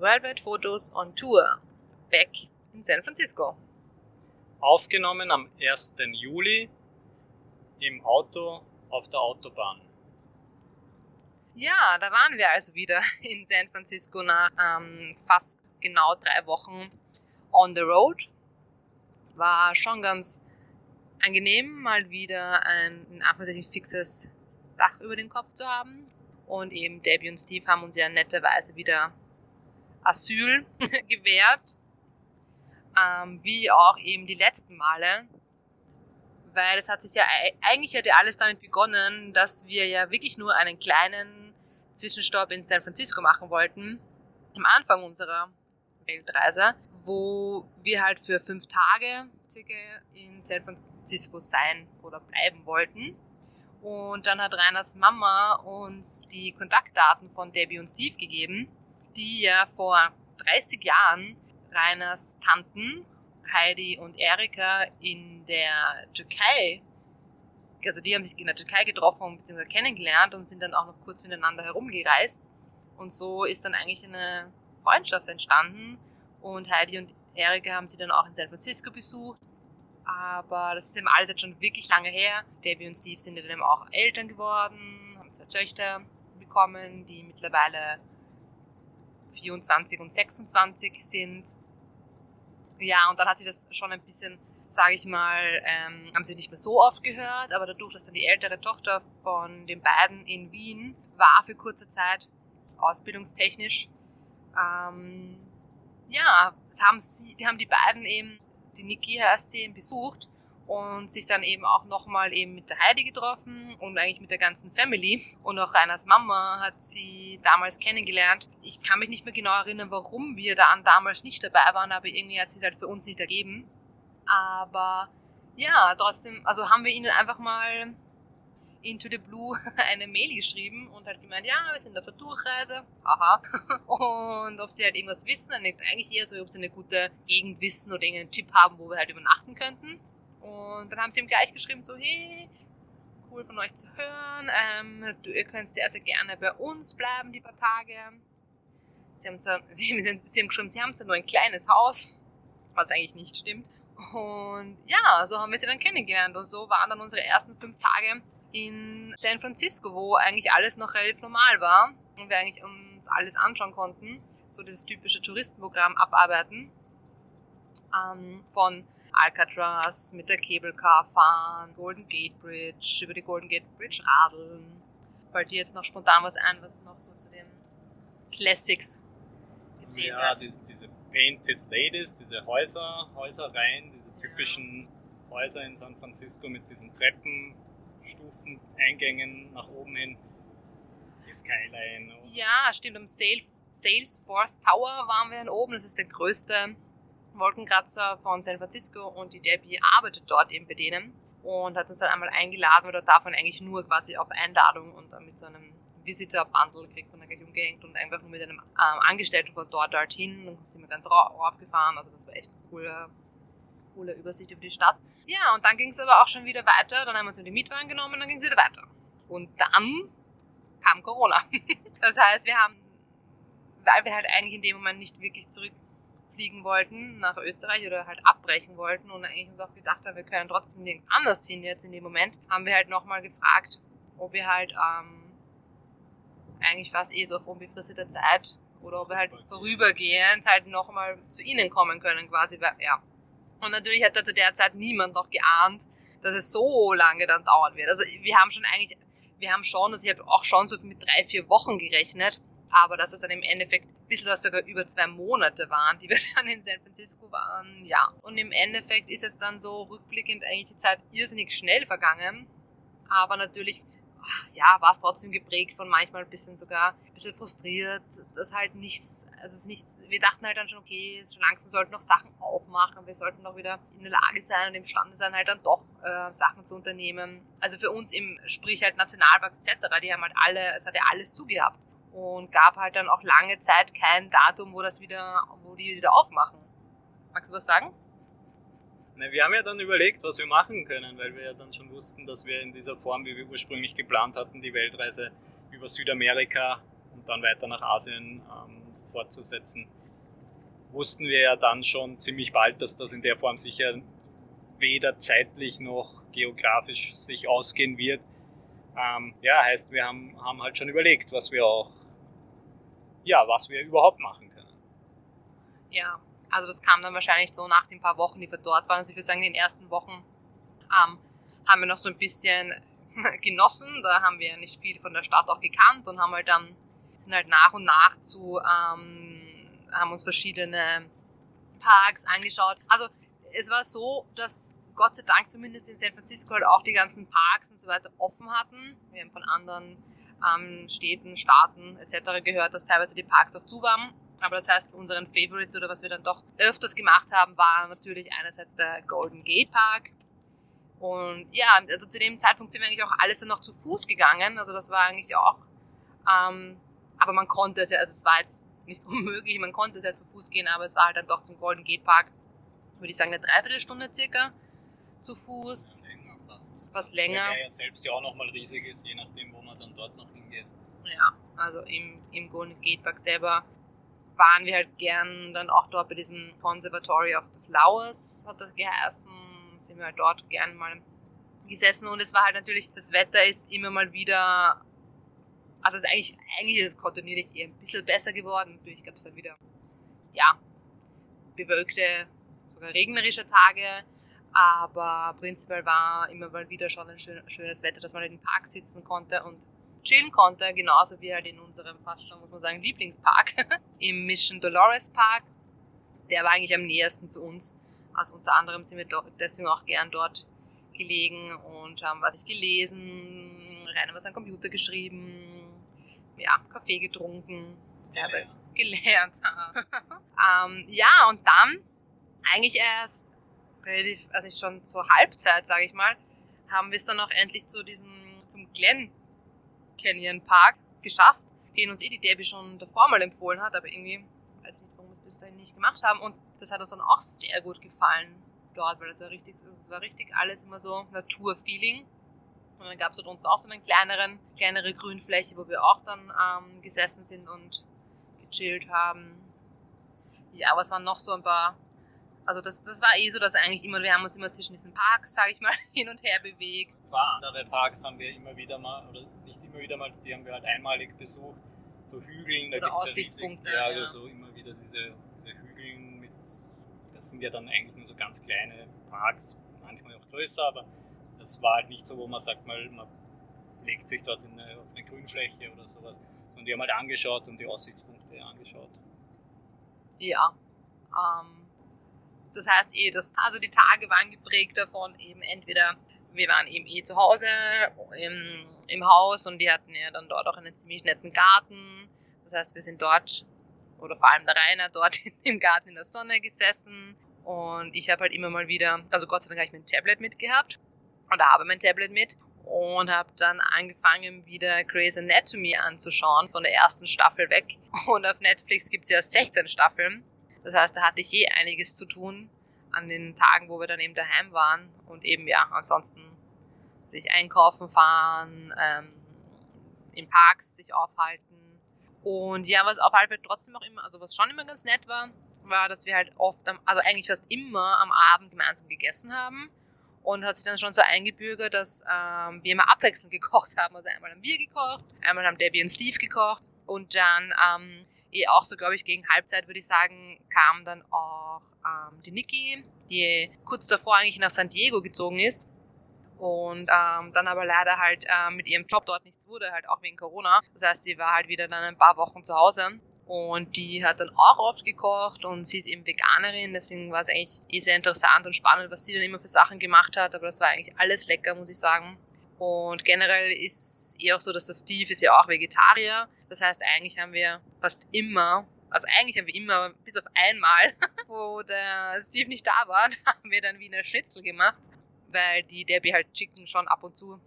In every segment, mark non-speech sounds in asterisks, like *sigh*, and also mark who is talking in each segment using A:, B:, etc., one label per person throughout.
A: Worldwide Photos on Tour. Back in San Francisco.
B: Aufgenommen am 1. Juli im Auto auf der Autobahn.
A: Ja, da waren wir also wieder *laughs* in San Francisco nach ähm, fast genau drei Wochen on the road. War schon ganz angenehm, mal wieder ein in Anführungszeichen fixes Dach über den Kopf zu haben. Und eben Debbie und Steve haben uns ja netterweise wieder Asyl *laughs* gewährt. Ähm, wie auch eben die letzten Male. Weil es hat sich ja, eigentlich hätte alles damit begonnen, dass wir ja wirklich nur einen kleinen Zwischenstopp in San Francisco machen wollten. Am Anfang unserer Weltreise, wo wir halt für fünf Tage circa in San Francisco sein oder bleiben wollten. Und dann hat Reiners Mama uns die Kontaktdaten von Debbie und Steve gegeben, die ja vor 30 Jahren Reiners Tanten Heidi und Erika in der Türkei, also die haben sich in der Türkei getroffen bzw. kennengelernt und sind dann auch noch kurz miteinander herumgereist. Und so ist dann eigentlich eine Freundschaft entstanden. Und Heidi und Erika haben sie dann auch in San Francisco besucht. Aber das ist eben alles jetzt schon wirklich lange her. Debbie und Steve sind dann eben auch Eltern geworden, haben zwei Töchter bekommen, die mittlerweile 24 und 26 sind. Ja, und dann hat sich das schon ein bisschen, sage ich mal, ähm, haben sie nicht mehr so oft gehört, aber dadurch, dass dann die ältere Tochter von den beiden in Wien war für kurze Zeit, ausbildungstechnisch, ähm, ja, haben, sie, die haben die beiden eben, die Niki heißt sie, besucht und sich dann eben auch nochmal eben mit der Heidi getroffen und eigentlich mit der ganzen Family. Und auch Reiners Mama hat sie damals kennengelernt. Ich kann mich nicht mehr genau erinnern, warum wir da damals nicht dabei waren, aber irgendwie hat sie es halt für uns nicht ergeben. Aber ja, trotzdem, also haben wir ihnen einfach mal into the blue *laughs* eine Mail geschrieben und halt gemeint, ja, wir sind auf der Durchreise, aha. *laughs* Und ob sie halt irgendwas wissen, eigentlich eher so, ob sie eine gute Gegend wissen oder irgendeinen Tipp haben, wo wir halt übernachten könnten. Und dann haben sie ihm gleich geschrieben, so, hey, cool von euch zu hören. Ähm, du, ihr könnt sehr, sehr gerne bei uns bleiben, die paar Tage. Sie haben, zwar, *laughs* sie, sie haben geschrieben, sie haben zwar nur ein kleines Haus, was eigentlich nicht stimmt. Und ja, so haben wir sie dann kennengelernt. Und so waren dann unsere ersten fünf Tage in San Francisco, wo eigentlich alles noch relativ normal war und wir eigentlich uns alles anschauen konnten. So dieses typische Touristenprogramm abarbeiten. Ähm, von Alcatraz mit der Cable Car fahren, Golden Gate Bridge, über die Golden Gate Bridge radeln. Fällt dir jetzt noch spontan was ein, was noch so zu den Classics
B: gezählt ja, hat? Ja, diese, diese Painted Ladies, diese Häuser, Häuserreihen, diese typischen Häuser in San Francisco mit diesen Treppenstufen, Eingängen nach oben hin, die Skyline.
A: Ja, stimmt, am Salesforce Tower waren wir dann oben, das ist der größte Wolkenkratzer von San Francisco und die Debbie arbeitet dort eben bei denen und hat uns dann einmal eingeladen, darf man eigentlich nur quasi auf Einladung und dann mit so einem Visitor-Bundle kriegt man dann gleich umgehängt und einfach nur mit einem ähm, Angestellten von dort dorthin und sind wir ganz raufgefahren. Also das war echt eine coole, coole Übersicht über die Stadt. Ja, und dann ging es aber auch schon wieder weiter. Dann haben wir uns in die Mietwagen genommen und dann ging es wieder weiter. Und dann kam Corona. *laughs* das heißt, wir haben, weil wir halt eigentlich in dem Moment nicht wirklich zurück fliegen wollten nach Österreich oder halt abbrechen wollten und eigentlich uns auch gedacht haben, wir können trotzdem nirgends anders hin jetzt in dem Moment, haben wir halt nochmal gefragt, ob wir halt ähm, eigentlich fast eh so auf unbefristeter Zeit oder ob wir halt vorübergehend halt nochmal zu ihnen kommen können quasi, ja. Und natürlich hat da zu der Zeit niemand noch geahnt, dass es so lange dann dauern wird. Also wir haben schon eigentlich, wir haben schon, also ich habe auch schon so mit drei, vier Wochen gerechnet, aber dass es dann im Endeffekt ein bisschen was sogar über zwei Monate waren, die wir *laughs* dann in San Francisco waren, ja. Und im Endeffekt ist es dann so rückblickend eigentlich die Zeit irrsinnig schnell vergangen, aber natürlich ja, war es trotzdem geprägt von manchmal ein bisschen sogar ein bisschen frustriert, dass halt nichts, also es ist nichts, wir dachten halt dann schon, okay, so langsam sollten noch Sachen aufmachen, wir sollten noch wieder in der Lage sein und imstande sein, halt dann doch äh, Sachen zu unternehmen. Also für uns im, sprich halt Nationalpark etc., die haben halt alle, es hat ja alles zugehabt und gab halt dann auch lange Zeit kein Datum, wo das wieder, wo die wieder aufmachen. Magst du was sagen?
B: Na, wir haben ja dann überlegt, was wir machen können, weil wir ja dann schon wussten, dass wir in dieser Form, wie wir ursprünglich geplant hatten, die Weltreise über Südamerika und dann weiter nach Asien ähm, fortzusetzen, wussten wir ja dann schon ziemlich bald, dass das in der Form sicher weder zeitlich noch geografisch sich ausgehen wird. Ähm, ja, heißt, wir haben, haben halt schon überlegt, was wir auch, ja, was wir überhaupt machen können.
A: Ja, also das kam dann wahrscheinlich so nach den paar Wochen, die wir dort waren. Also ich würde sagen, in den ersten Wochen ähm, haben wir noch so ein bisschen *laughs* genossen. Da haben wir nicht viel von der Stadt auch gekannt und haben halt dann, sind halt nach und nach zu, ähm, haben uns verschiedene Parks angeschaut. Also es war so, dass Gott sei Dank zumindest in San Francisco halt auch die ganzen Parks und so weiter offen hatten. Wir haben von anderen ähm, Städten, Staaten etc. gehört, dass teilweise die Parks auch zu waren. Aber das heißt, zu unseren Favorites oder was wir dann doch öfters gemacht haben, war natürlich einerseits der Golden Gate Park. Und ja, also zu dem Zeitpunkt sind wir eigentlich auch alles dann noch zu Fuß gegangen. Also das war eigentlich auch, ähm, aber man konnte es ja, also es war jetzt nicht *laughs* unmöglich, man konnte es ja zu Fuß gehen, aber es war halt dann doch zum Golden Gate Park, würde ich sagen, eine Dreiviertelstunde circa zu Fuß.
B: Fast.
A: Was länger.
B: Der ja selbst ja auch nochmal riesig ist, je nachdem, wo man dann dort noch hingeht.
A: Ja, also im, im Golden Gate Park selber waren wir halt gern dann auch dort bei diesem Conservatory of the Flowers, hat das geheißen. Sind wir halt dort gern mal gesessen und es war halt natürlich, das Wetter ist immer mal wieder, also es ist eigentlich, eigentlich ist es kontinuierlich eher ein bisschen besser geworden. Natürlich gab es dann wieder, ja, bewölkte, sogar regnerische Tage, aber prinzipiell war immer mal wieder schon ein schönes Wetter, dass man in den Park sitzen konnte und chillen konnte, genauso wie halt in unserem fast schon, muss man sagen, Lieblingspark, *laughs* im Mission Dolores Park. Der war eigentlich am nähersten zu uns. Also unter anderem sind wir deswegen auch gern dort gelegen und haben was ich gelesen, rein was am Computer geschrieben, ja, Kaffee getrunken,
B: gelernt.
A: gelernt. *laughs* ähm, ja, und dann eigentlich erst relativ, also schon zur Halbzeit, sage ich mal, haben wir es dann auch endlich zu diesem, zum Glen Canyon Park geschafft, den uns eh die Debbie schon davor mal empfohlen hat, aber irgendwie weiß ich nicht, warum wir es bis dahin nicht gemacht haben. Und das hat uns dann auch sehr gut gefallen dort, weil das war richtig, das war richtig alles immer so Naturfeeling. Und dann gab es dort unten auch so eine kleineren, kleinere Grünfläche, wo wir auch dann ähm, gesessen sind und gechillt haben. Ja, aber es waren noch so ein paar also das, das war eh so, dass eigentlich immer, wir haben uns immer zwischen diesen Parks, sage ich mal, *laughs* hin und her bewegt.
B: Ein paar andere Parks haben wir immer wieder mal, oder nicht immer wieder mal, die haben wir halt einmalig besucht. So Hügeln,
A: da gibt es Aussichtspunkte.
B: Ja, ja, also so immer wieder diese, diese Hügeln mit, das sind ja dann eigentlich nur so ganz kleine Parks, manchmal auch größer, aber das war halt nicht so, wo man sagt mal, man legt sich dort eine, auf eine Grünfläche oder sowas, sondern die haben halt angeschaut und die Aussichtspunkte angeschaut.
A: Ja, ähm, das heißt eh, das, also die Tage waren geprägt davon, eben entweder wir waren eben eh zu Hause im, im Haus und die hatten ja dann dort auch einen ziemlich netten Garten. Das heißt, wir sind dort, oder vor allem der Rainer, dort *laughs* im Garten in der Sonne gesessen. Und ich habe halt immer mal wieder, also Gott sei Dank habe ich mein Tablet mitgehabt. Oder habe mein Tablet mit. Und habe dann angefangen, wieder Grey's Anatomy anzuschauen, von der ersten Staffel weg. Und auf Netflix gibt es ja 16 Staffeln. Das heißt, da hatte ich je einiges zu tun an den Tagen, wo wir dann eben daheim waren. Und eben, ja, ansonsten würde ich einkaufen fahren, ähm, in Parks sich aufhalten. Und ja, was auf Halbzeit trotzdem auch immer, also was schon immer ganz nett war, war, dass wir halt oft, am, also eigentlich fast immer am Abend gemeinsam gegessen haben. Und hat sich dann schon so eingebürgert, dass ähm, wir immer abwechselnd *laughs* gekocht haben. Also einmal haben wir gekocht, einmal haben Debbie und Steve gekocht. Und dann ähm, eh auch so, glaube ich, gegen Halbzeit, würde ich sagen, kam dann auch ähm, die Niki, die kurz davor eigentlich nach San Diego gezogen ist. Und ähm, dann aber leider halt äh, mit ihrem Job dort nichts wurde, halt auch wegen Corona. Das heißt, sie war halt wieder dann ein paar Wochen zu Hause. Und die hat dann auch oft gekocht und sie ist eben Veganerin, deswegen war es eigentlich eh sehr interessant und spannend, was sie dann immer für Sachen gemacht hat. Aber das war eigentlich alles lecker, muss ich sagen. Und generell ist eh auch so, dass der Steve ist ja auch Vegetarier. Das heißt, eigentlich haben wir fast immer, also eigentlich haben wir immer, bis auf einmal, *laughs* wo der Steve nicht da war, *laughs* da haben wir dann Wiener Schnitzel gemacht, weil die Debbie halt Chicken schon ab und zu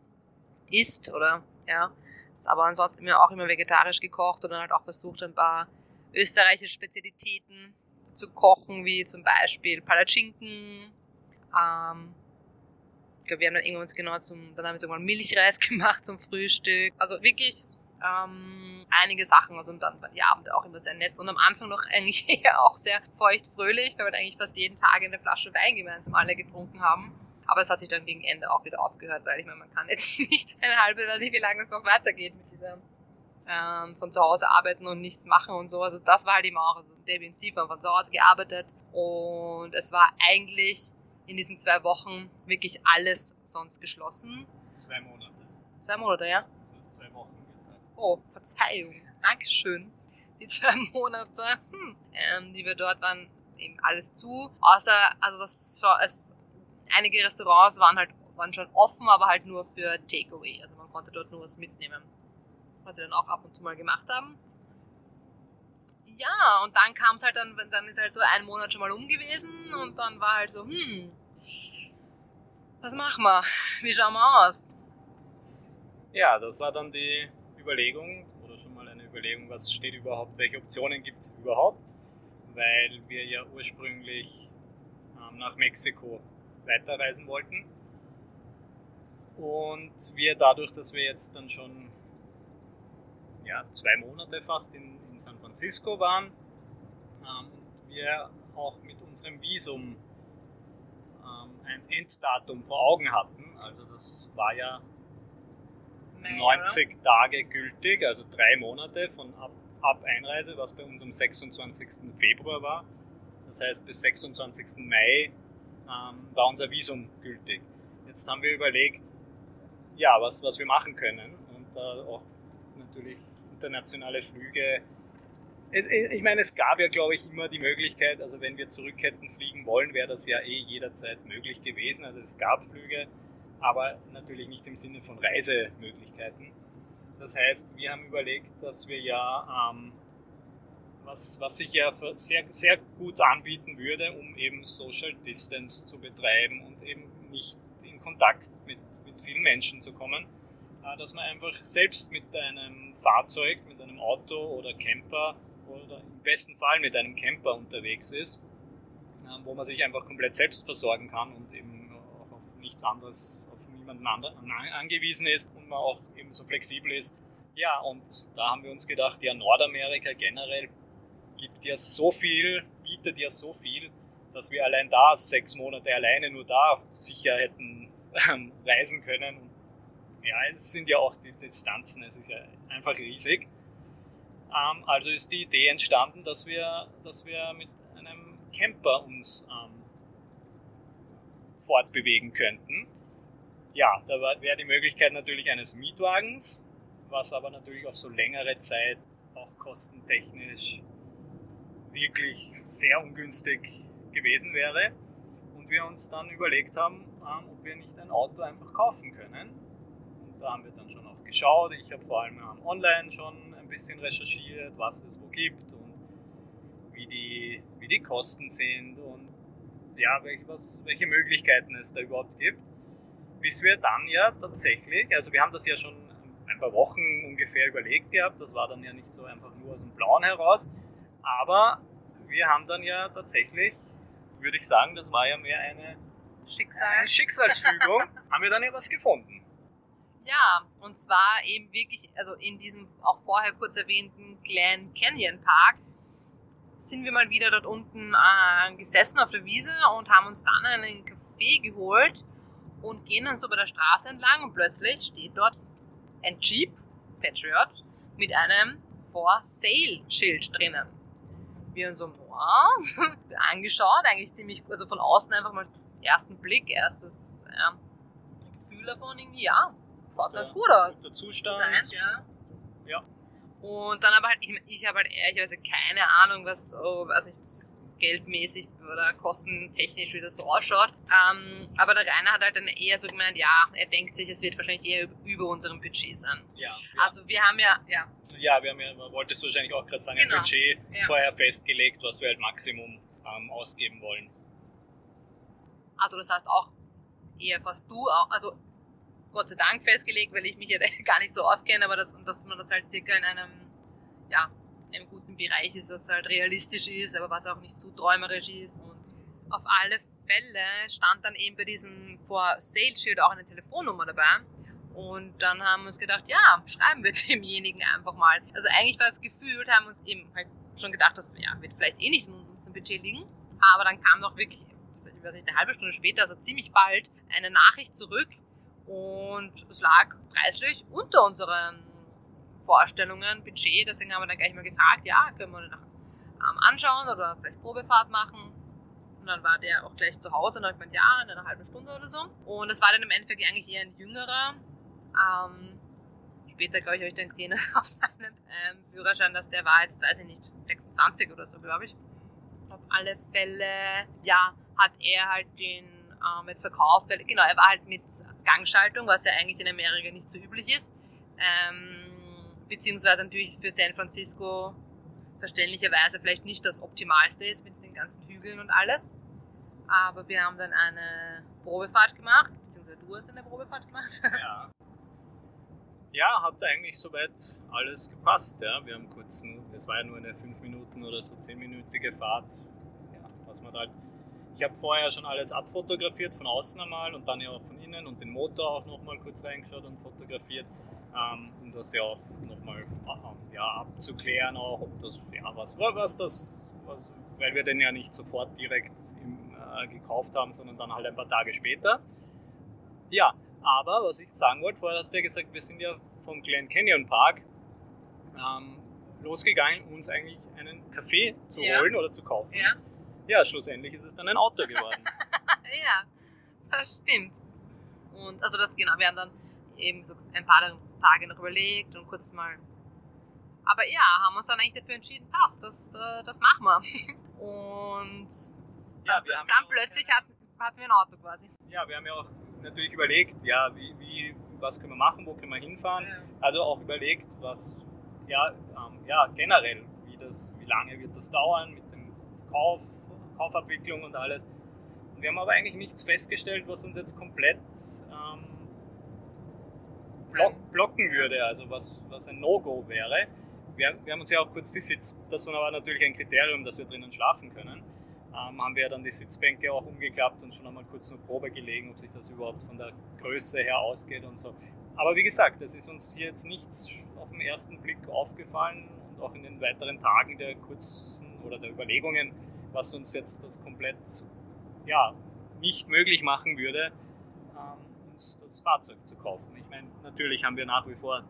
A: isst, oder ja. Ist aber ansonsten immer auch immer vegetarisch gekocht und dann halt auch versucht, ein paar österreichische Spezialitäten zu kochen, wie zum Beispiel Palatschinken, ähm, ich glaube, wir haben dann irgendwann genau zum, dann haben wir sogar Milchreis *laughs* gemacht zum Frühstück. Also wirklich ähm, einige Sachen. Also und dann waren die Abende auch immer sehr nett und am Anfang noch *laughs* eigentlich eher auch sehr feuchtfröhlich, weil wir eigentlich fast jeden Tag eine Flasche Wein gemeinsam alle getrunken haben. Aber es hat sich dann gegen Ende auch wieder aufgehört, weil ich meine, man kann jetzt *laughs* nicht eine halbe, weiß nicht, wie lange es noch weitergeht mit dieser ähm, von zu Hause arbeiten und nichts machen und so. Also das war halt eben auch, also Debbie und Steve haben von zu Hause gearbeitet und es war eigentlich in diesen zwei Wochen wirklich alles sonst geschlossen.
B: Zwei Monate.
A: Zwei Monate, ja?
B: Du hast zwei Wochen gesagt.
A: Oh, Verzeihung. Dankeschön. Die zwei *laughs* Monate, hm, ähm, die wir dort waren, eben alles zu. Außer, also was schon, es, einige Restaurants waren halt waren schon offen, aber halt nur für Takeaway. Also man konnte dort nur was mitnehmen. Was wir dann auch ab und zu mal gemacht haben. Ja, und dann kam es halt dann, dann ist halt so ein Monat schon mal um gewesen und dann war halt so, hm, was machen wir? Wie schauen wir aus?
B: Ja, das war dann die Überlegung oder schon mal eine Überlegung, was steht überhaupt, welche Optionen gibt es überhaupt, weil wir ja ursprünglich ähm, nach Mexiko weiterreisen wollten und wir dadurch, dass wir jetzt dann schon ja, zwei Monate fast in, in San Francisco waren ähm, und wir auch mit unserem Visum ein Enddatum vor Augen hatten. Also das war ja 90 Tage gültig, also drei Monate von ab, ab Einreise, was bei uns am 26. Februar war. Das heißt, bis 26. Mai ähm, war unser Visum gültig. Jetzt haben wir überlegt, ja, was, was wir machen können und äh, auch natürlich internationale Flüge. Ich meine, es gab ja, glaube ich, immer die Möglichkeit, also wenn wir zurück hätten fliegen wollen, wäre das ja eh jederzeit möglich gewesen. Also es gab Flüge, aber natürlich nicht im Sinne von Reisemöglichkeiten. Das heißt, wir haben überlegt, dass wir ja, ähm, was, was sich ja sehr, sehr gut anbieten würde, um eben Social Distance zu betreiben und eben nicht in Kontakt mit, mit vielen Menschen zu kommen, äh, dass man einfach selbst mit einem Fahrzeug, mit einem Auto oder Camper besten Fall mit einem Camper unterwegs ist, äh, wo man sich einfach komplett selbst versorgen kann und eben auch auf nichts anderes, auf niemanden anderen angewiesen ist und man auch eben so flexibel ist. Ja, und da haben wir uns gedacht, ja, Nordamerika generell gibt ja so viel, bietet ja so viel, dass wir allein da sechs Monate alleine nur da sicher hätten ähm, reisen können. Ja, es sind ja auch die Distanzen, es ist ja einfach riesig. Ähm, also ist die Idee entstanden, dass wir, dass wir mit einem Camper uns ähm, fortbewegen könnten. Ja, da wäre die Möglichkeit natürlich eines Mietwagens, was aber natürlich auf so längere Zeit auch kostentechnisch wirklich sehr ungünstig gewesen wäre. Und wir uns dann überlegt haben, ähm, ob wir nicht ein Auto einfach kaufen können. Und da haben wir dann schon auch geschaut. Ich habe vor allem ähm, online schon ein bisschen recherchiert, was es wo gibt und wie die, wie die Kosten sind und ja, welche, was, welche Möglichkeiten es da überhaupt gibt. Bis wir dann ja tatsächlich, also wir haben das ja schon ein paar Wochen ungefähr überlegt gehabt, das war dann ja nicht so einfach nur aus dem Blauen heraus, aber wir haben dann ja tatsächlich, würde ich sagen, das war ja mehr eine,
A: Schicksal.
B: eine Schicksalsfügung, *laughs* haben wir dann ja was gefunden.
A: Ja, und zwar eben wirklich, also in diesem auch vorher kurz erwähnten Glen Canyon Park sind wir mal wieder dort unten äh, gesessen auf der Wiese und haben uns dann einen Kaffee geholt und gehen dann so bei der Straße entlang und plötzlich steht dort ein Jeep Patriot mit einem For Sale Schild drinnen. Wir haben so wow, *laughs* angeschaut, eigentlich ziemlich, also von außen einfach mal ersten Blick, erstes ja, Gefühl davon irgendwie, ja, schaut ganz gut aus.
B: Der Zustand.
A: Ja.
B: Ja.
A: Und dann aber halt, ich, ich habe halt ehrlicherweise keine Ahnung, was so, weiß nicht, geldmäßig oder kostentechnisch, wie das so ausschaut. Ähm, aber der Rainer hat halt dann eher so gemeint, ja, er denkt sich, es wird wahrscheinlich eher über unserem Budget sein.
B: Ja, ja.
A: Also wir haben ja, ja.
B: Ja, wir haben ja, man wolltest du wahrscheinlich auch gerade sagen,
A: Genau.
B: ein Budget
A: Ja.
B: vorher festgelegt, was wir halt Maximum ähm, ausgeben wollen.
A: Also das heißt auch eher fast du, auch, also Gott sei Dank festgelegt, weil ich mich ja *laughs* gar nicht so auskenne, aber das, dass man das halt circa in einem, ja, in einem guten Bereich ist, was halt realistisch ist, aber was auch nicht zu träumerisch ist. Und auf alle Fälle stand dann eben bei diesem For Sale Schild auch eine Telefonnummer dabei. Und dann haben wir uns gedacht, ja, schreiben wir *laughs* demjenigen einfach mal. Also eigentlich war es gefühlt, haben wir uns eben halt schon gedacht, das ja, wird vielleicht eh nicht in unserem Budget liegen. Aber dann kam doch wirklich, ich weiß nicht, eine halbe Stunde später, also ziemlich bald, eine Nachricht zurück. Und es lag preislich unter unseren Vorstellungen, Budget. Deswegen haben wir dann gleich mal gefragt, ja, können wir nach, ähm, anschauen oder vielleicht Probefahrt machen. Und dann war der auch gleich zu Hause und dann hat gemeint, ja, in einer halben Stunde oder so. Und es war dann im Endeffekt eigentlich eher ein jüngerer. Ähm, später, glaube ich, habe ich dann gesehen *laughs* auf seinem ähm, Führerschein, dass der war jetzt, weiß ich nicht, 26 oder so, glaube ich. Auf alle Fälle, ja, hat er halt den ähm, jetzt verkauft, genau, er war halt mit Gangschaltung, was ja eigentlich in Amerika nicht so üblich ist. Ähm, beziehungsweise natürlich für San Francisco verständlicherweise vielleicht nicht das Optimalste ist mit diesen ganzen Hügeln und alles. Aber wir haben dann eine Probefahrt gemacht, beziehungsweise du hast eine Probefahrt gemacht. *laughs*
B: Ja. Ja, hat eigentlich soweit alles gepasst. Ja. Wir haben kurz, es war ja nur eine 5 Minuten oder so 10-minütige Fahrt. Ja, was man halt. Ich habe vorher schon alles abfotografiert, von außen einmal und dann ja auch von innen und den Motor auch nochmal kurz reingeschaut und fotografiert ähm, um das ja nochmal äh, ja, abzuklären, auch ob das, ja, was, was das, was, weil wir den ja nicht sofort direkt im, äh, gekauft haben, sondern dann halt ein paar Tage später. Ja, aber was ich sagen wollte, vorher hast du ja gesagt, wir sind ja vom Glen Canyon Park ähm, losgegangen, uns eigentlich einen Kaffee zu ja. holen oder zu kaufen.
A: Ja.
B: Ja, schlussendlich ist es dann ein Auto geworden. *laughs*
A: ja, das stimmt. Und also das genau, wir haben dann eben so ein paar Tage noch überlegt und kurz mal. Aber ja, haben uns dann eigentlich dafür entschieden, passt, das, das machen wir. *laughs* Und ja, wir dann, dann plötzlich hatten, hatten wir ein Auto quasi.
B: Ja, wir haben ja auch natürlich überlegt, ja, wie, wie, was können wir machen, wo können wir hinfahren. Ja. Also auch überlegt, was, ja, ähm, ja, generell, wie, das, wie lange wird das dauern mit dem Kauf, Kaufabwicklung und alles. Wir haben aber eigentlich nichts festgestellt, was uns jetzt komplett ähm, blocken würde, also was, was ein No-Go wäre. Wir, wir, haben uns ja auch kurz die Sitz, das war natürlich ein Kriterium, dass wir drinnen schlafen können, ähm, haben wir dann die Sitzbänke auch umgeklappt und schon einmal kurz nur Probe gelegen, ob sich das überhaupt von der Größe her ausgeht und so. Aber wie gesagt, es ist uns hier jetzt nichts auf den ersten Blick aufgefallen und auch in den weiteren Tagen der kurzen oder der Überlegungen, was uns jetzt das komplett ja, nicht möglich machen würde, ähm, uns das Fahrzeug zu kaufen. Ich meine, natürlich haben wir nach wie vor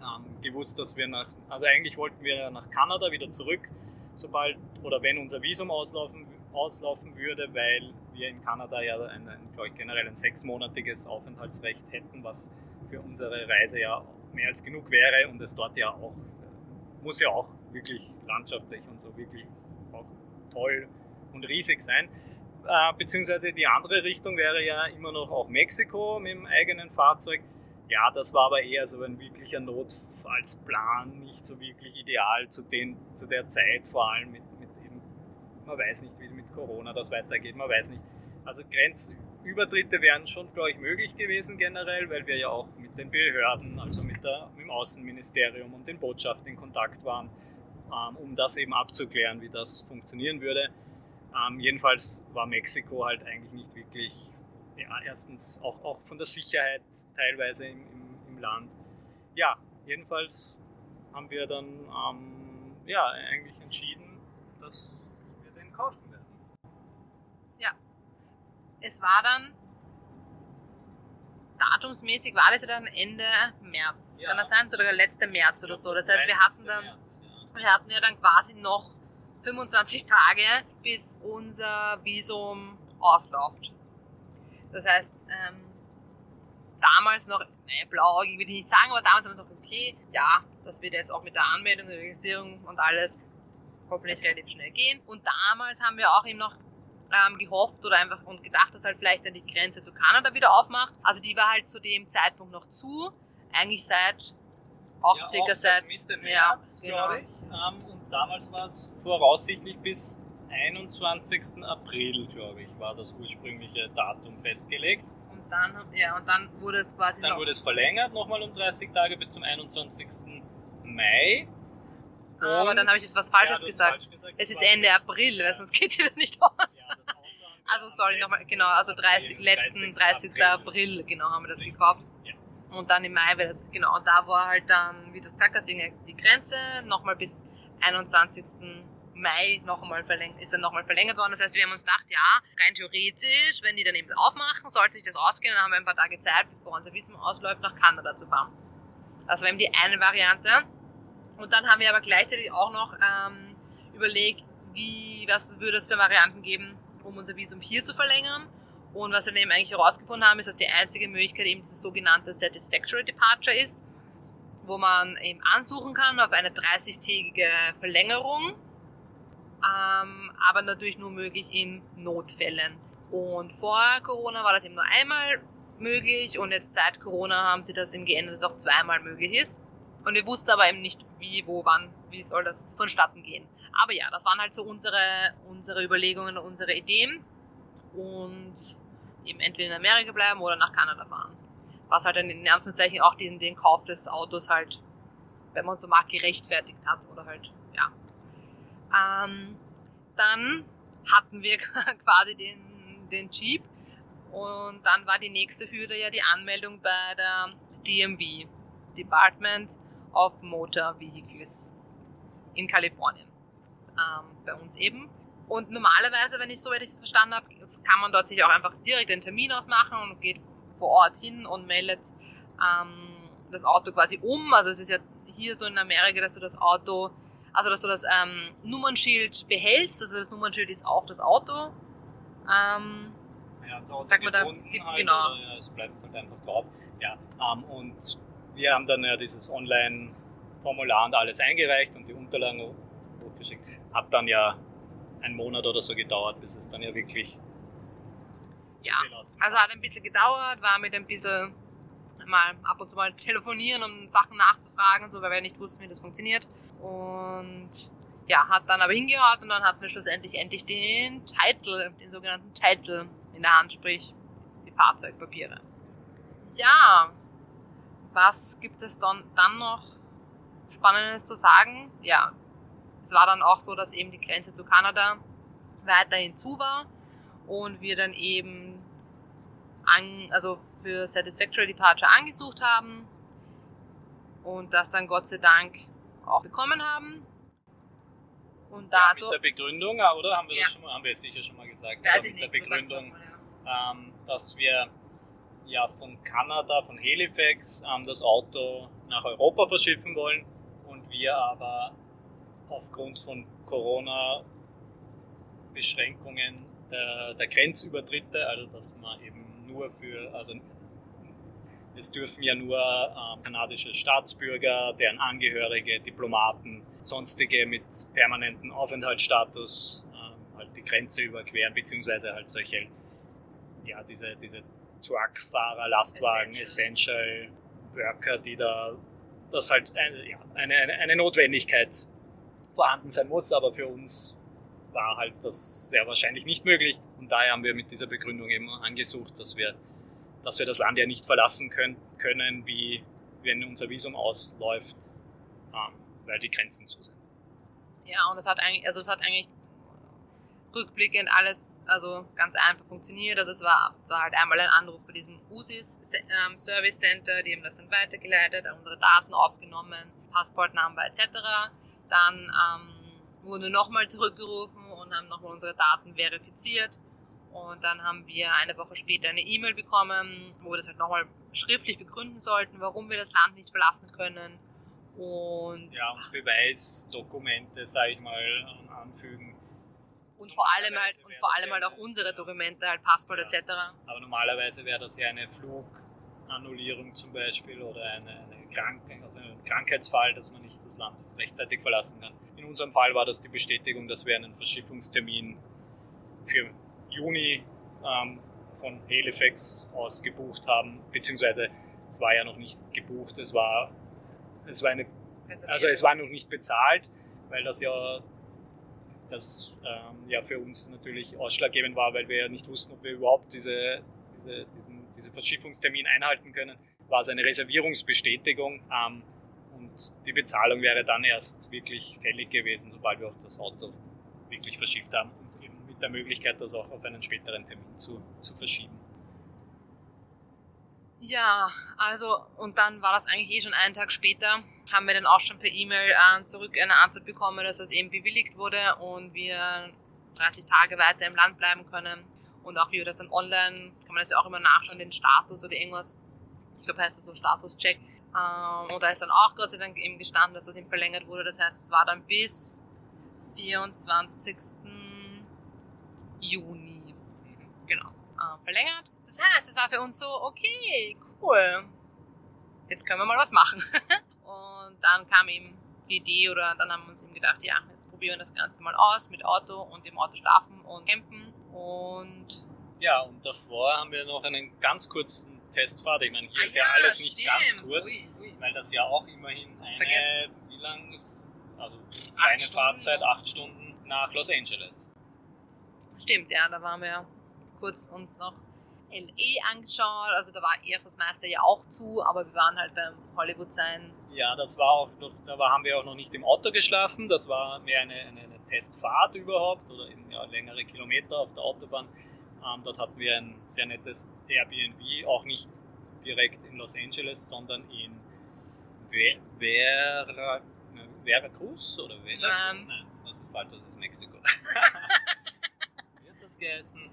B: ähm, gewusst, dass wir nach, also eigentlich wollten wir nach Kanada wieder zurück, sobald oder wenn unser Visum auslaufen, auslaufen würde, weil wir in Kanada ja ein, ein glaube ich, generell ein sechsmonatiges Aufenthaltsrecht hätten, was für unsere Reise ja mehr als genug wäre und es dort ja auch, muss ja auch wirklich landschaftlich und so wirklich toll und riesig sein. Äh, beziehungsweise die andere Richtung wäre ja immer noch auch Mexiko mit dem eigenen Fahrzeug. Ja, das war aber eher so ein wirklicher Notfallsplan, nicht so wirklich ideal zu, den, zu der Zeit, vor allem mit, mit eben, man weiß nicht, wie mit Corona das weitergeht, man weiß nicht. Also Grenzübertritte wären schon, glaube ich, möglich gewesen generell, weil wir ja auch mit den Behörden, also mit, der, mit dem Außenministerium und den Botschaften in Kontakt waren, um das eben abzuklären, wie das funktionieren würde. Ähm, jedenfalls war Mexiko halt eigentlich nicht wirklich, ja, erstens auch, auch von der Sicherheit teilweise im, im, im Land. Ja, jedenfalls haben wir dann ähm, ja, eigentlich entschieden, dass wir den kaufen werden.
A: Ja, es war dann datumsmäßig war das ja dann Ende März. Ja. Kann das sein? Oder letzte März oder so. Das heißt, wir hatten dann. Wir hatten ja dann quasi noch 25 Tage, bis unser Visum ausläuft. Das heißt, ähm, damals noch, naja, blauäugig will ich nicht sagen, aber damals haben wir noch, okay, ja, das wird jetzt auch mit der Anmeldung, der Registrierung und alles hoffentlich relativ schnell gehen. Und damals haben wir auch eben noch ähm, gehofft oder einfach und gedacht, dass halt vielleicht dann die Grenze zu Kanada wieder aufmacht. Also die war halt zu dem Zeitpunkt noch zu, eigentlich seit auch ja, circa seit
B: Mitte März, ja, genau. ich. Ähm, damals war es voraussichtlich bis 21. April, glaube ich, war das ursprüngliche Datum festgelegt.
A: Und dann, ja, und dann wurde es quasi.
B: Dann wurde es verlängert, nochmal um 30 Tage bis zum 21. Mai.
A: Und Aber dann habe ich jetzt was Falsches ja, gesagt. Falsch gesagt. Es ist Ende April, weil sonst geht es wieder nicht aus. Ja, also sorry, nochmal, genau, also 30, letzten 30. April. April, genau, haben wir das gekauft. Und dann im Mai wäre das, genau, da war halt dann, wie du gesagt hast, die Grenze nochmal bis 21. Mai noch einmal verlängert, ist dann nochmal verlängert worden. Das heißt, wir haben uns gedacht, ja, rein theoretisch, wenn die dann eben aufmachen, sollte sich das ausgehen, dann haben wir ein paar Tage Zeit, bevor unser Visum ausläuft, nach Kanada zu fahren. Das war eben die eine Variante. Und dann haben wir aber gleichzeitig auch noch ähm, überlegt, wie, was würde es für Varianten geben, um unser Visum hier zu verlängern. Und was wir eben eigentlich herausgefunden haben, ist, dass die einzige Möglichkeit eben dieses sogenannte Satisfactory Departure ist, wo man eben ansuchen kann auf eine 30-tägige Verlängerung, ähm, aber natürlich nur möglich in Notfällen. Und vor Corona war das eben nur einmal möglich und jetzt seit Corona haben sie das eben geändert, dass es auch zweimal möglich ist. Und wir wussten aber eben nicht, wie, wo, wann, wie soll das vonstatten gehen. Aber ja, das waren halt so unsere, unsere Überlegungen, unsere Ideen. Und eben entweder in Amerika bleiben oder nach Kanada fahren. Was halt dann in Anführungszeichen auch den, den Kauf des Autos halt, wenn man so mag, gerechtfertigt hat oder halt, ja. Ähm, dann hatten wir *laughs* quasi den, den Jeep und dann war die nächste Hürde ja die Anmeldung bei der DMV, Department of Motor Vehicles in Kalifornien. Ähm, bei uns eben. Und normalerweise, wenn ich so es verstanden habe, kann man dort sich auch einfach direkt einen Termin ausmachen und geht vor Ort hin und meldet ähm, das Auto quasi um. Also es ist ja hier so in Amerika, dass du das Auto, also dass du das ähm, Nummernschild behältst, also das Nummernschild ist auf das Auto. Ähm,
B: ja, so sag mal da, halt, genau. Oder, ja, es bleibt halt einfach drauf. Ja, ähm, und wir haben dann ja dieses Online-Formular und alles eingereicht und die Unterlagen hochgeschickt. Hat dann ja einen Monat oder so gedauert, bis es dann ja wirklich.
A: Ja, also hat ein bisschen gedauert, war mit ein bisschen mal ab und zu mal telefonieren, um Sachen nachzufragen, so, weil wir nicht wussten, wie das funktioniert. Und ja, hat dann aber hingehört und dann hatten wir schlussendlich endlich den Titel, den sogenannten Titel in der Hand, sprich die Fahrzeugpapiere. Ja, was gibt es dann, dann noch Spannendes zu sagen? Ja, es war dann auch so, dass eben die Grenze zu Kanada weiterhin zu war und wir dann eben an, also für Satisfactory Departure angesucht haben und das dann Gott sei Dank auch bekommen haben.
B: Und dadurch, ja, mit der Begründung, ah, oder? Haben wir ja. das schon mal, haben wir sicher schon mal gesagt.
A: Weiß
B: mit
A: nicht,
B: der Begründung, mal, ja. ähm, dass wir ja von Kanada, von Halifax, ähm, das Auto nach Europa verschiffen wollen und wir aber aufgrund von Corona-Beschränkungen der, der, Grenzübertritte, also dass man eben nur für, also es dürfen ja nur ähm, kanadische Staatsbürger, deren Angehörige, Diplomaten, sonstige mit permanentem Aufenthaltsstatus ähm, halt die Grenze überqueren, beziehungsweise halt solche, ja, diese, diese Truckfahrer, Lastwagen, Essential. Essential Worker, die da das halt eine, ja, eine, eine Notwendigkeit vorhanden sein muss, aber für uns war halt das sehr wahrscheinlich nicht möglich. Und daher haben wir mit dieser Begründung eben angesucht, dass wir, dass wir das Land ja nicht verlassen können, können wie wenn unser Visum ausläuft, ähm, weil die Grenzen zu sind.
A: Ja, und es hat eigentlich, also es hat eigentlich rückblickend alles also ganz einfach funktioniert. Also es war, es war halt einmal ein Anruf bei diesem USIS ähm, Service Center, die haben das dann weitergeleitet, unsere Daten aufgenommen, Passportnummer etc. Dann ähm, wurden wir nochmal zurückgerufen und haben nochmal unsere Daten verifiziert. Und dann haben wir eine Woche später eine E-Mail bekommen, wo wir das halt nochmal schriftlich begründen sollten, warum wir das Land nicht verlassen können. Und
B: ja, und Beweisdokumente, sage ich mal, anfügen.
A: Und vor allem halt, und vor allem halt auch unsere Dokumente, halt Passport ja, etc.
B: Aber normalerweise wäre das ja eine Flugannullierung zum Beispiel oder eine, eine Krank also ein Krankheitsfall, dass man nicht das Land rechtzeitig verlassen kann. In unserem Fall war das die Bestätigung, dass wir einen Verschiffungstermin für Juni ähm, von Halifax aus gebucht haben, beziehungsweise es war ja noch nicht gebucht, es war, es war eine, also es war noch nicht bezahlt, weil das ja das ähm, ja für uns natürlich ausschlaggebend war, weil wir ja nicht wussten, ob wir überhaupt diese, diese, diesen, diese Verschiffungstermin einhalten können, war es eine Reservierungsbestätigung. Ähm, und die Bezahlung wäre dann erst wirklich fällig gewesen, sobald wir auch das Auto wirklich verschifft haben und eben mit der Möglichkeit, das auch auf einen späteren Termin zu, zu verschieben.
A: Ja, also und dann war das eigentlich eh schon einen Tag später, haben wir dann auch schon per E-Mail äh, zurück eine Antwort bekommen, dass das eben bewilligt wurde und wir 30 Tage weiter im Land bleiben können. Und auch wie wir das dann online, kann man das ja auch immer nachschauen, den Status oder irgendwas. Ich glaube, heißt das so Status-Check. Ähm, und da ist dann auch Gott sei Dank eben gestanden, dass das eben verlängert wurde. Das heißt, es war dann bis 24. Juni. Genau. Äh, verlängert. Das heißt, es war für uns so, okay, cool. Jetzt können wir mal was machen. *laughs* und dann kam eben die Idee oder dann haben wir uns eben gedacht, ja, jetzt probieren wir das Ganze mal aus mit Auto und im Auto schlafen und campen und
B: ja, und davor haben wir noch einen ganz kurzen Testfahrt. Ich meine, hier ah, ist ja, ja alles nicht stimmt. ganz kurz, ui, ui. weil das ja auch immerhin eine, vergessen. wie lang ist, also eine Fahrzeit, acht Stunden nach Los Angeles.
A: Stimmt, ja, da waren wir kurz uns noch LE angeschaut, also da war eher das meiste ja auch zu, aber wir waren halt beim Hollywood sein.
B: Ja, das war auch noch, da haben wir auch noch nicht im Auto geschlafen, das war mehr eine, eine, eine Testfahrt überhaupt oder eben, ja, längere Kilometer auf der Autobahn. Ähm, dort hatten wir ein sehr nettes Airbnb, auch nicht direkt in Los Angeles, sondern in Ver Vera Veracruz oder Vera? Nein. Nein, das ist falsch, das ist Mexiko. *laughs* Wie hat das geheißen?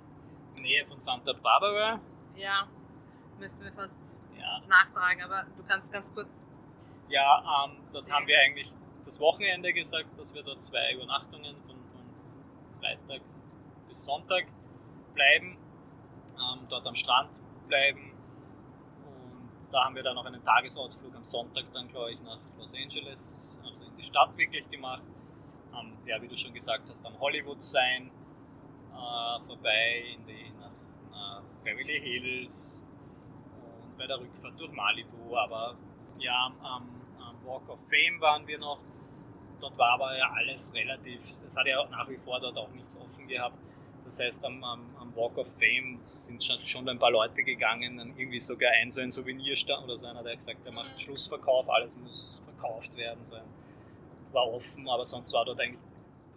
B: Nähe von Santa Barbara.
A: Ja, müssen wir fast ja. nachtragen, aber du kannst ganz kurz.
B: Ja, ähm, dort sehen. haben wir eigentlich das Wochenende gesagt, dass wir dort zwei Übernachtungen von, von Freitag bis Sonntag bleiben, ähm, dort am Strand bleiben. Und da haben wir dann noch einen Tagesausflug am Sonntag dann, glaube ich, nach Los Angeles, also in die Stadt wirklich gemacht. Ähm, ja, wie du schon gesagt hast, am Hollywood sein, äh, vorbei in die, nach, nach Beverly Hills und bei der Rückfahrt durch Malibu. Aber ja, am, am Walk of Fame waren wir noch. Dort war aber ja alles relativ, es hat ja nach wie vor dort auch nichts offen gehabt. Das heißt, am, am, am, Walk of Fame sind schon ein paar Leute gegangen, dann irgendwie sogar ein so ein Souvenirstand oder so einer, der gesagt, der macht Schlussverkauf, alles muss verkauft werden. So ein, war offen, aber sonst war dort eigentlich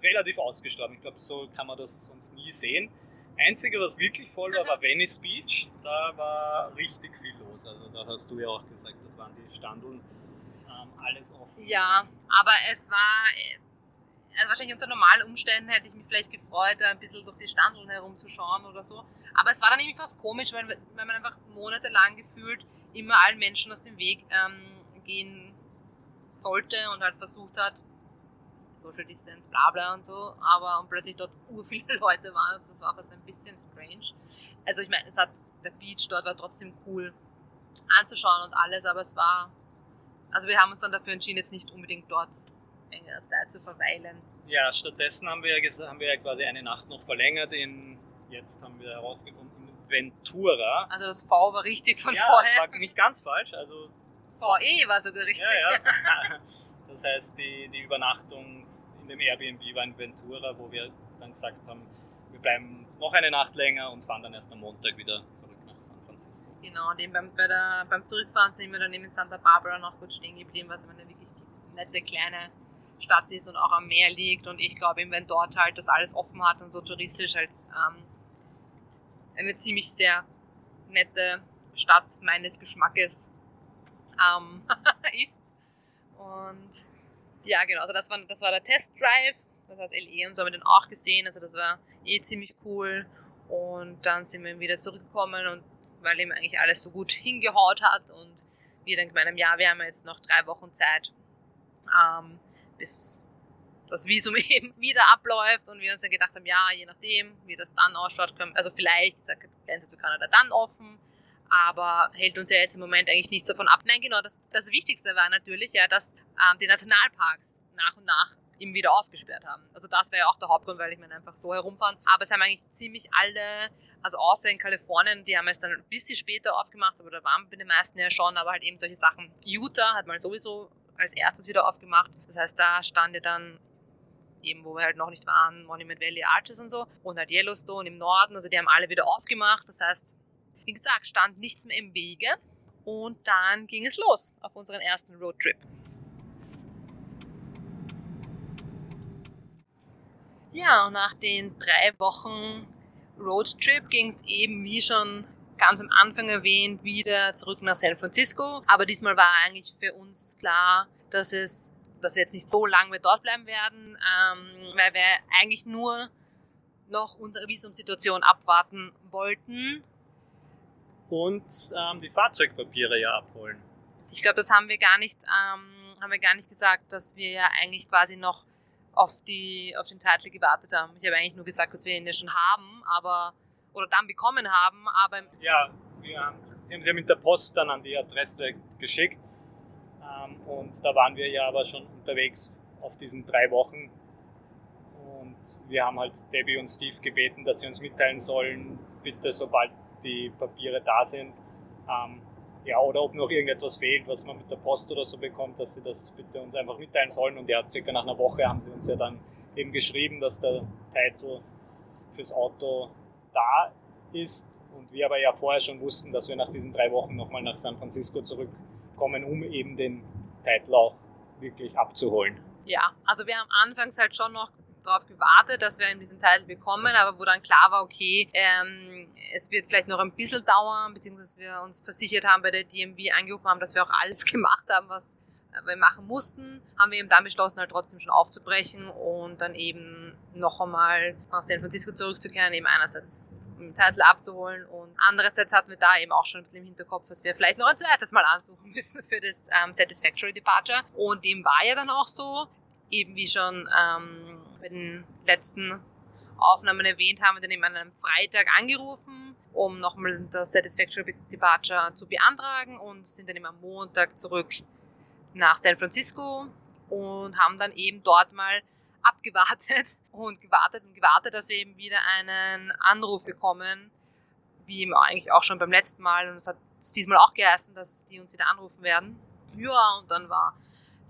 B: relativ ausgestorben. Ich glaube, so kann man das sonst nie sehen. Einzige, was wirklich voll war, war Venice Beach. Da war richtig viel los. Also da hast du ja auch gesagt, das waren die Standeln ähm, alles offen.
A: Ja, aber es war, also wahrscheinlich unter normalen Umständen hätte ich mich vielleicht gefreut, ein bisschen durch die Standeln herumzuschauen oder so. Aber es war dann irgendwie fast komisch, weil, weil man einfach monatelang gefühlt immer allen Menschen aus dem Weg ähm, gehen sollte und halt versucht hat, Social Distance, bla bla und so, aber und plötzlich dort *laughs* ur viele Leute waren, das war fast ein bisschen strange. Also ich meine, es hat, der Beach dort war trotzdem cool anzuschauen und alles, aber es war, also wir haben uns dann dafür entschieden, jetzt nicht unbedingt dort längere Zeit zu verweilen.
B: Ja, stattdessen haben wir, ja, haben wir quasi eine Nacht noch verlängert in, jetzt haben wir herausgefunden, Ventura.
A: Also das V war richtig von
B: ja,
A: vorher.
B: Ja, war nicht ganz falsch, also...
A: VE war sogar richtig.
B: Ja, ja. *laughs* Das heißt, die, die Übernachtung in dem Airbnb war in Ventura, wo wir dann gesagt haben, wir bleiben noch eine Nacht länger und fahren dann erst am Montag wieder zurück nach San Francisco.
A: Genau, und beim, bei der, beim Zurückfahren sind wir dann eben in Santa Barbara noch kurz stehen geblieben, was eine wirklich nette kleine Stadt ist und auch am Meer liegt. Und ich glaube, wenn dort halt das alles offen hat und so touristisch als ähm, eine ziemlich sehr nette Stadt meines Geschmackes ähm, *laughs* ist. Und ja, genau, also das war, das war der Testdrive. Das hat LE und so haben wir dann auch gesehen. Also das war eh ziemlich cool. Und dann sind wir wieder zurückgekommen und weil eben eigentlich alles so gut hingehaut hat und wir dann gemeint haben, ja, wir haben jetzt noch drei Wochen Zeit, ähm, bis das Visum *laughs* eben wieder abläuft und wir uns dann gedacht haben, ja, je nachdem, wie das dann ausschaut, können, also vielleicht ist die Grenze zu Kanada dann offen, aber hält uns ja jetzt im Moment eigentlich nichts davon ab. Nein, genau, das, das Wichtigste war natürlich ja, dass ähm, die Nationalparks nach und nach eben wieder aufgesperrt haben. Also das wäre ja auch der Hauptgrund, weil ich mir einfach so herumfahren. Aber es haben eigentlich ziemlich alle, also außer in Kalifornien, die haben es dann ein bisschen später aufgemacht, aber da waren bei den meisten ja schon, aber halt eben solche Sachen. Utah hat mal sowieso als erstes wieder aufgemacht. Das heißt, da stand ja dann eben, wo wir halt noch nicht waren, Monument Valley Arches und so und halt Yellowstone im Norden. Also die haben alle wieder aufgemacht. Das heißt, wie gesagt, stand nichts mehr im Wege. Und dann ging es los auf unseren ersten Roadtrip. Ja, und nach den drei Wochen Roadtrip ging es eben, wie schon ganz am Anfang erwähnt, wieder zurück nach San Francisco. Aber diesmal war eigentlich für uns klar, dass es dass wir jetzt nicht so lange mehr dort bleiben werden, ähm, weil wir eigentlich nur noch unsere Visumsituation abwarten wollten.
B: Und ähm, die Fahrzeugpapiere ja abholen.
A: Ich glaube, das haben wir gar nicht, ähm, haben wir gar nicht gesagt, dass wir ja eigentlich quasi noch auf, die, auf den Titel gewartet haben. Ich habe eigentlich nur gesagt, dass wir ihn ja schon haben, aber oder dann bekommen haben, aber
B: ja, haben, sie haben sie mit der Post dann an die Adresse geschickt. Ähm, und da waren wir ja aber schon unterwegs auf diesen drei Wochen. Und wir haben halt Debbie und Steve gebeten, dass sie uns mitteilen sollen, bitte sobald die Papiere da sind, ähm, ja, oder ob noch irgendetwas fehlt, was man mit der Post oder so bekommt, dass sie das bitte uns einfach mitteilen sollen. Und ja, circa nach einer Woche haben sie uns ja dann eben geschrieben, dass der Titel fürs Auto da ist. Und wir aber ja vorher schon wussten, dass wir nach diesen drei Wochen nochmal nach San Francisco zurückkommen, um eben den Titel auch wirklich abzuholen.
A: Ja, also wir haben anfangs halt schon noch darauf gewartet, dass wir diesen Teil bekommen, aber wo dann klar war, okay, ähm, es wird vielleicht noch ein bisschen dauern, beziehungsweise wir uns versichert haben bei der DMV angerufen haben, dass wir auch alles *laughs* gemacht haben, was wir machen mussten, haben wir eben dann beschlossen, halt trotzdem schon aufzubrechen und dann eben noch einmal nach San Francisco zurückzukehren, eben einerseits um den Titel abzuholen und andererseits hatten wir da eben auch schon ein bisschen im Hinterkopf, dass wir vielleicht noch ein zweites Mal ansuchen müssen für das ähm, Satisfactory Departure. Und dem war ja dann auch so, eben wie schon ähm, bei den letzten Aufnahmen erwähnt, haben wir dann eben an einem Freitag angerufen, um nochmal das Satisfactory Departure zu beantragen und sind dann eben am Montag zurück nach San Francisco und haben dann eben dort mal abgewartet *laughs* und gewartet und gewartet, dass wir eben wieder einen Anruf bekommen, wie eigentlich auch schon beim letzten Mal. Und es hat diesmal auch geheißen, dass die uns wieder anrufen werden. Ja, und dann war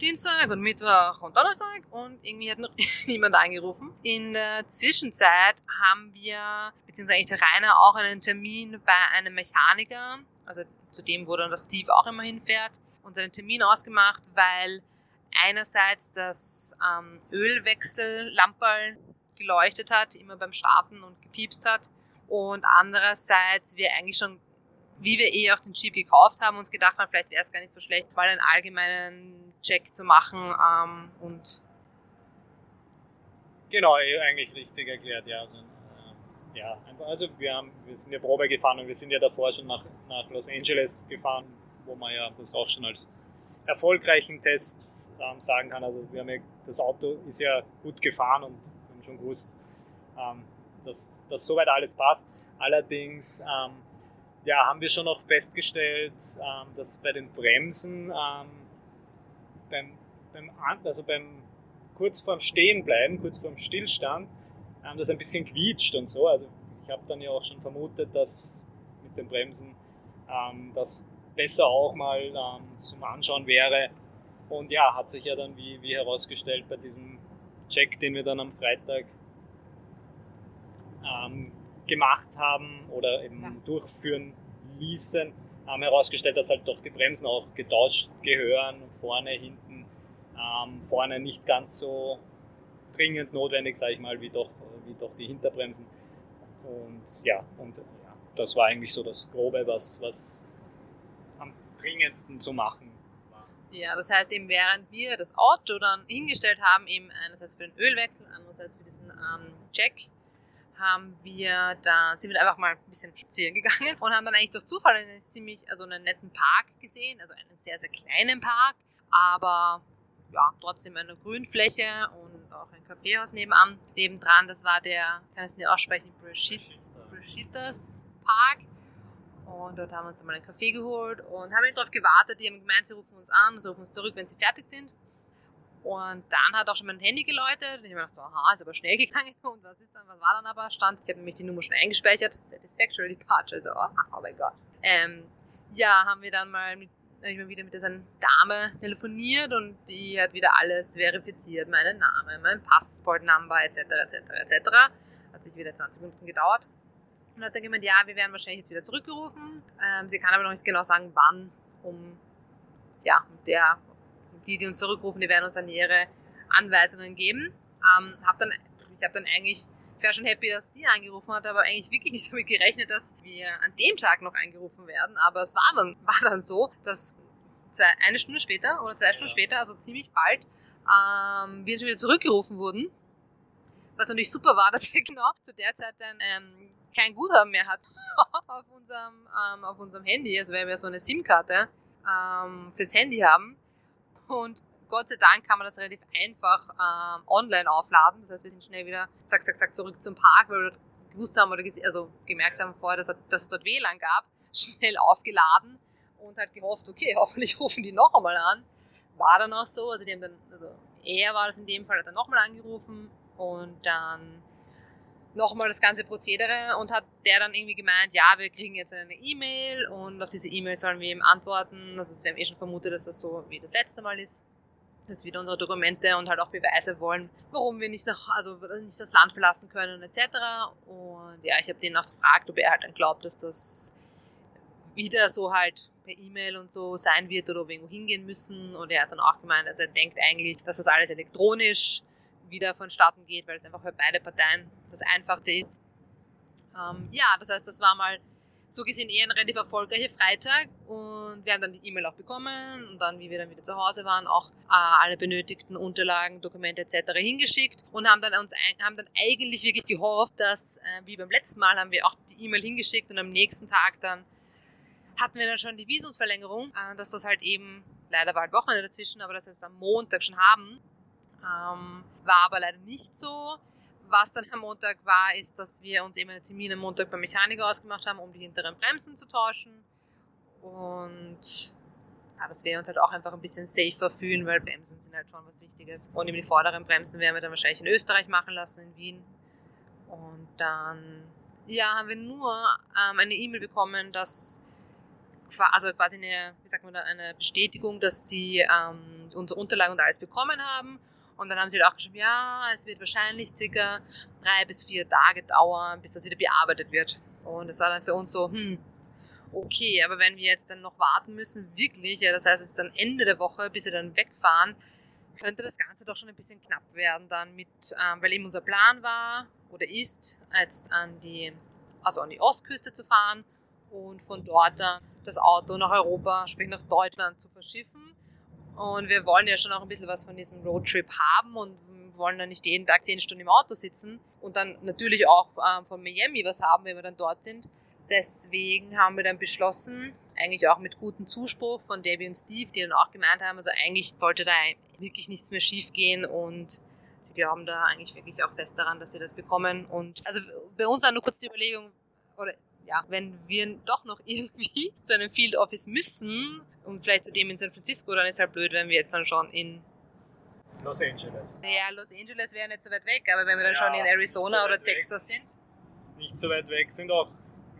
A: Dienstag und Mittwoch und Donnerstag und irgendwie hat noch *laughs* niemand angerufen. In der Zwischenzeit haben wir, beziehungsweise eigentlich der Rainer, auch einen Termin bei einem Mechaniker, also zu dem, wo dann das Steve auch immer hinfährt, uns einen Termin ausgemacht, weil einerseits das ähm, Ölwechsellamperl geleuchtet hat, immer beim Starten und gepiepst hat und andererseits wir eigentlich schon wie wir eh auch den Jeep gekauft haben, uns gedacht haben, vielleicht wäre es gar nicht so schlecht, mal einen allgemeinen Check zu machen ähm, und
B: Genau, eh, eigentlich richtig erklärt, ja. Also, äh, ja, also wir, haben, wir sind ja Probe gefahren und wir sind ja davor schon nach, nach Los Angeles gefahren, wo man ja das auch schon als erfolgreichen Test ähm, sagen kann. Also wir haben ja, das Auto ist ja gut gefahren und haben schon gewusst, ähm, dass, dass soweit alles passt. Allerdings ähm, ja, haben wir schon noch festgestellt, ähm, dass bei den Bremsen ähm, beim, beim, also beim kurz vorm Stehenbleiben, kurz vorm Stillstand, das ein bisschen quietscht und so. Also ich habe dann ja auch schon vermutet, dass mit den Bremsen ähm, das besser auch mal ähm, zum Anschauen wäre. Und ja, hat sich ja dann wie, wie herausgestellt bei diesem Check, den wir dann am Freitag ähm, gemacht haben oder eben ja. durchführen ließen, haben herausgestellt, dass halt doch die Bremsen auch getauscht gehören, vorne, hinten, ähm, vorne nicht ganz so dringend notwendig, sage ich mal, wie doch, wie doch die Hinterbremsen. Und ja, und ja, das war eigentlich so das Grobe, was, was dringendsten zu machen war.
A: Ja, das heißt eben, während wir das Auto dann hingestellt haben, eben einerseits für den Ölwechsel, andererseits für diesen ähm, Check, haben wir da, sind wir einfach mal ein bisschen spazieren gegangen und haben dann eigentlich durch Zufall einen ziemlich, also einen netten Park gesehen, also einen sehr, sehr kleinen Park, aber ja, trotzdem eine Grünfläche und auch ein Kaffeehaus nebenan. Nebendran, das war der, kann ich es nicht aussprechen, Brashitas Park. Und dort haben wir uns einmal einen Kaffee geholt und haben darauf gewartet. Die haben gemeint, sie rufen uns an, sie rufen uns zurück, wenn sie fertig sind. Und dann hat auch schon mein Handy geläutet. Und ich habe mir gedacht, so, aha, ist aber schnell gegangen. Und was ist dann, was war dann aber? Stand, ich habe nämlich die Nummer schon eingespeichert. Satisfactory Departure. So, oh, oh mein Gott. Ähm, ja, haben wir dann mal mit, ich mal wieder mit dieser Dame telefoniert und die hat wieder alles verifiziert. Meinen Namen, mein Passportnummer, etc., etc., etc. Hat sich wieder 20 Minuten gedauert. Und hat dann gemeint, ja, wir werden wahrscheinlich jetzt wieder zurückgerufen. Ähm, sie kann aber noch nicht genau sagen, wann, um ja, der die, die uns zurückrufen, die werden uns dann ihre Anweisungen geben. Ähm, hab dann, ich habe dann eigentlich Ich war schon happy, dass die angerufen hat, aber eigentlich wirklich nicht damit gerechnet, dass wir an dem Tag noch angerufen werden. Aber es war dann, war dann so, dass zwei, eine Stunde später oder zwei Stunden später, also ziemlich bald, ähm, wir schon wieder zurückgerufen wurden. Was natürlich super war, *laughs* dass wir genau zu der Zeit dann ähm, kein Guthaben mehr hatten *laughs* auf, unserem, ähm, auf unserem Handy, also weil wir so eine SIM-Karte ähm, fürs Handy haben. Und Gott sei Dank kann man das relativ einfach ähm, online aufladen. Das heißt, wir sind schnell wieder zack, zack, zack zurück zum Park, weil wir gewusst haben oder also gemerkt haben vorher, dass, dass es dort WLAN gab, *laughs* schnell aufgeladen und halt gehofft, okay, *laughs* hoffentlich rufen die noch einmal an. War dann auch so, also die haben dann, also er war das in dem Fall, hat dann nochmal angerufen und dann nochmal das ganze Prozedere und hat der dann irgendwie gemeint, ja, wir kriegen jetzt eine E-Mail und auf diese E-Mail sollen wir ihm antworten. Also wir haben eh schon vermutet, dass das so wie das letzte Mal ist. Jetzt wieder unsere Dokumente und halt auch Beweise wollen, warum wir nicht nach, also nicht das Land verlassen können etc. Und ja, ich habe den auch gefragt, ob er halt dann glaubt, dass das wieder so halt per E-Mail und so sein wird oder ob wir irgendwo hingehen müssen. Und er hat dann auch gemeint, also er denkt eigentlich, dass das alles elektronisch wieder vonstatten geht, weil es einfach für beide Parteien das Einfachste ist. Ähm, ja, das heißt, das war mal so gesehen eher ein relativ erfolgreicher Freitag und wir haben dann die E-Mail auch bekommen und dann, wie wir dann wieder zu Hause waren, auch äh, alle benötigten Unterlagen, Dokumente etc. hingeschickt und haben dann uns haben dann eigentlich wirklich gehofft, dass äh, wie beim letzten Mal haben wir auch die E-Mail hingeschickt und am nächsten Tag dann hatten wir dann schon die Visumsverlängerung, äh, dass das halt eben leider war halt Wochenende dazwischen, aber dass wir es am Montag schon haben. Ähm, war aber leider nicht so. Was dann am Montag war, ist, dass wir uns eben einen Termin am Montag beim Mechaniker ausgemacht haben, um die hinteren Bremsen zu tauschen. Und ja, dass wir uns halt auch einfach ein bisschen safer fühlen, weil Bremsen sind halt schon was Wichtiges. Und eben die vorderen Bremsen werden wir dann wahrscheinlich in Österreich machen lassen, in Wien. Und dann ja, haben wir nur ähm, eine E-Mail bekommen, dass also quasi eine, wie sagt man da, eine Bestätigung, dass sie ähm, unsere Unterlagen und alles bekommen haben und dann haben sie halt auch geschrieben, ja, es wird wahrscheinlich circa drei bis vier Tage dauern, bis das wieder bearbeitet wird. Und das war dann für uns so, hm, okay, aber wenn wir jetzt dann noch warten müssen, wirklich, ja, das heißt, es ist dann Ende der Woche, bis wir dann wegfahren, könnte das Ganze doch schon ein bisschen knapp werden dann mit, ähm, weil eben unser Plan war oder ist, jetzt an die, also an die Ostküste zu fahren und von dort dann das Auto nach Europa, sprich nach Deutschland zu verschiffen und wir wollen ja schon auch ein bisschen was von diesem Roadtrip haben und wollen dann nicht jeden Tag zehn Stunden im Auto sitzen und dann natürlich auch ähm, von Miami was haben, wenn wir dann dort sind. Deswegen haben wir dann beschlossen, eigentlich auch mit gutem Zuspruch von Debbie und Steve, die dann auch gemeint haben, also eigentlich sollte da wirklich nichts mehr schief gehen und sie glauben da eigentlich wirklich auch fest daran, dass sie das bekommen. Und also bei uns war nur kurz die Überlegung, oder ja, wenn wir doch noch *laughs* irgendwie zu einem Field Office müssen und vielleicht zu dem in San Francisco, dann ist es halt blöd, wenn wir jetzt dann schon in
B: Los Angeles.
A: Ja, Los Angeles wäre nicht so weit weg, aber wenn wir dann ja, schon in Arizona so oder Texas weg. sind.
B: Nicht so weit weg, sind auch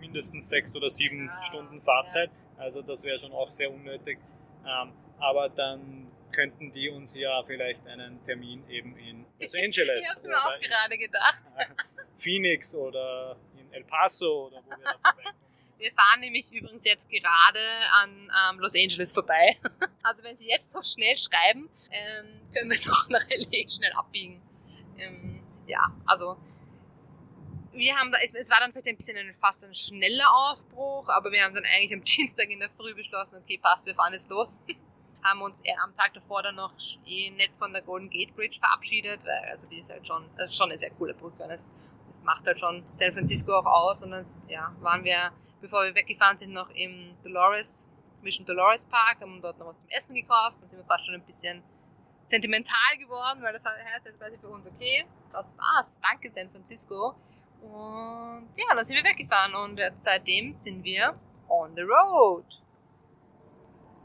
B: mindestens sechs oder sieben ja, Stunden Fahrzeit. Ja. Also das wäre schon auch sehr unnötig. Ähm, aber dann könnten die uns ja vielleicht einen Termin eben in Los *laughs* Angeles.
A: ich habe es mir auch gerade gedacht. *laughs*
B: Phoenix oder El Paso oder wo wir da *laughs* vorbeikommen.
A: Wir fahren nämlich übrigens jetzt gerade an ähm, Los Angeles vorbei. *laughs* Also wenn Sie jetzt noch schnell schreiben, ähm, können wir noch nach LA schnell abbiegen. Ähm, ja, also wir haben da, es, es, war dann vielleicht ein bisschen ein, fast ein schneller Aufbruch, aber wir haben dann eigentlich am *laughs* Dienstag in der Früh beschlossen, okay, passt, wir fahren jetzt los. haben uns eher am Tag davor dann noch eh nett von der Golden Gate Bridge verabschiedet, weil also die ist halt schon, ist schon eine sehr coole Brücke. Das macht halt schon San Francisco auch aus. Und dann ja, waren wir, bevor wir weggefahren sind, noch im Dolores, Mission Dolores Park, haben dort noch was zum Essen gekauft. Dann sind wir fast schon ein bisschen sentimental geworden, weil das heißt jetzt quasi für uns, okay, das war's. Danke San Francisco. Und ja, dann sind wir weggefahren und seitdem sind wir on the road.